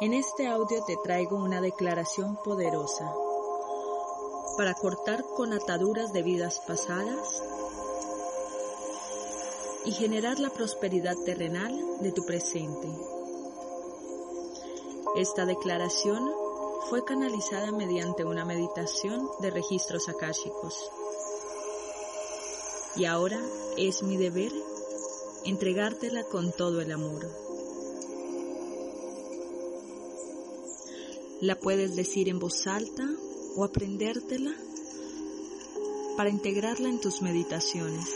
En este audio te traigo una declaración poderosa para cortar con ataduras de vidas pasadas y generar la prosperidad terrenal de tu presente. Esta declaración fue canalizada mediante una meditación de registros akáshicos. Y ahora es mi deber entregártela con todo el amor. La puedes decir en voz alta o aprendértela para integrarla en tus meditaciones.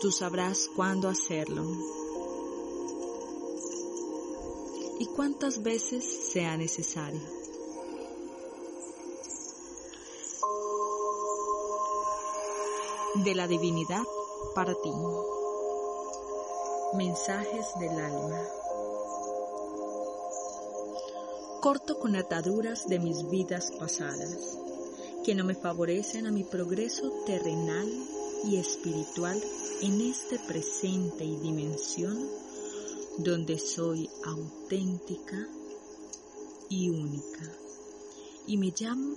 Tú sabrás cuándo hacerlo y cuántas veces sea necesario. De la divinidad para ti. Mensajes del alma. Corto con ataduras de mis vidas pasadas, que no me favorecen a mi progreso terrenal y espiritual en este presente y dimensión donde soy auténtica y única. Y me llamo,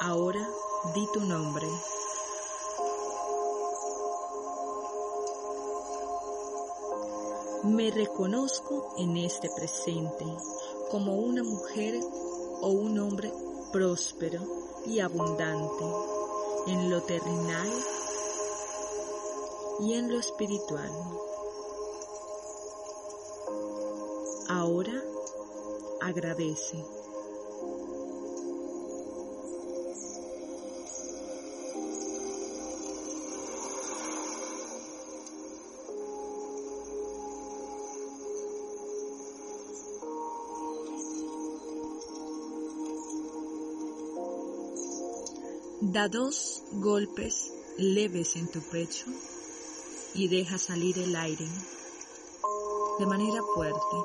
ahora di tu nombre. Me reconozco en este presente como una mujer o un hombre próspero y abundante en lo terrenal y en lo espiritual. Ahora agradece. Da dos golpes leves en tu pecho y deja salir el aire de manera fuerte.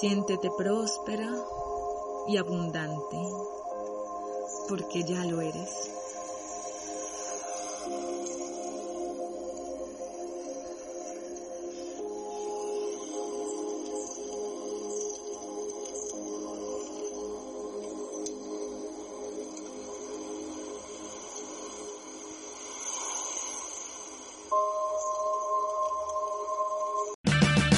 Siéntete próspera y abundante porque ya lo eres.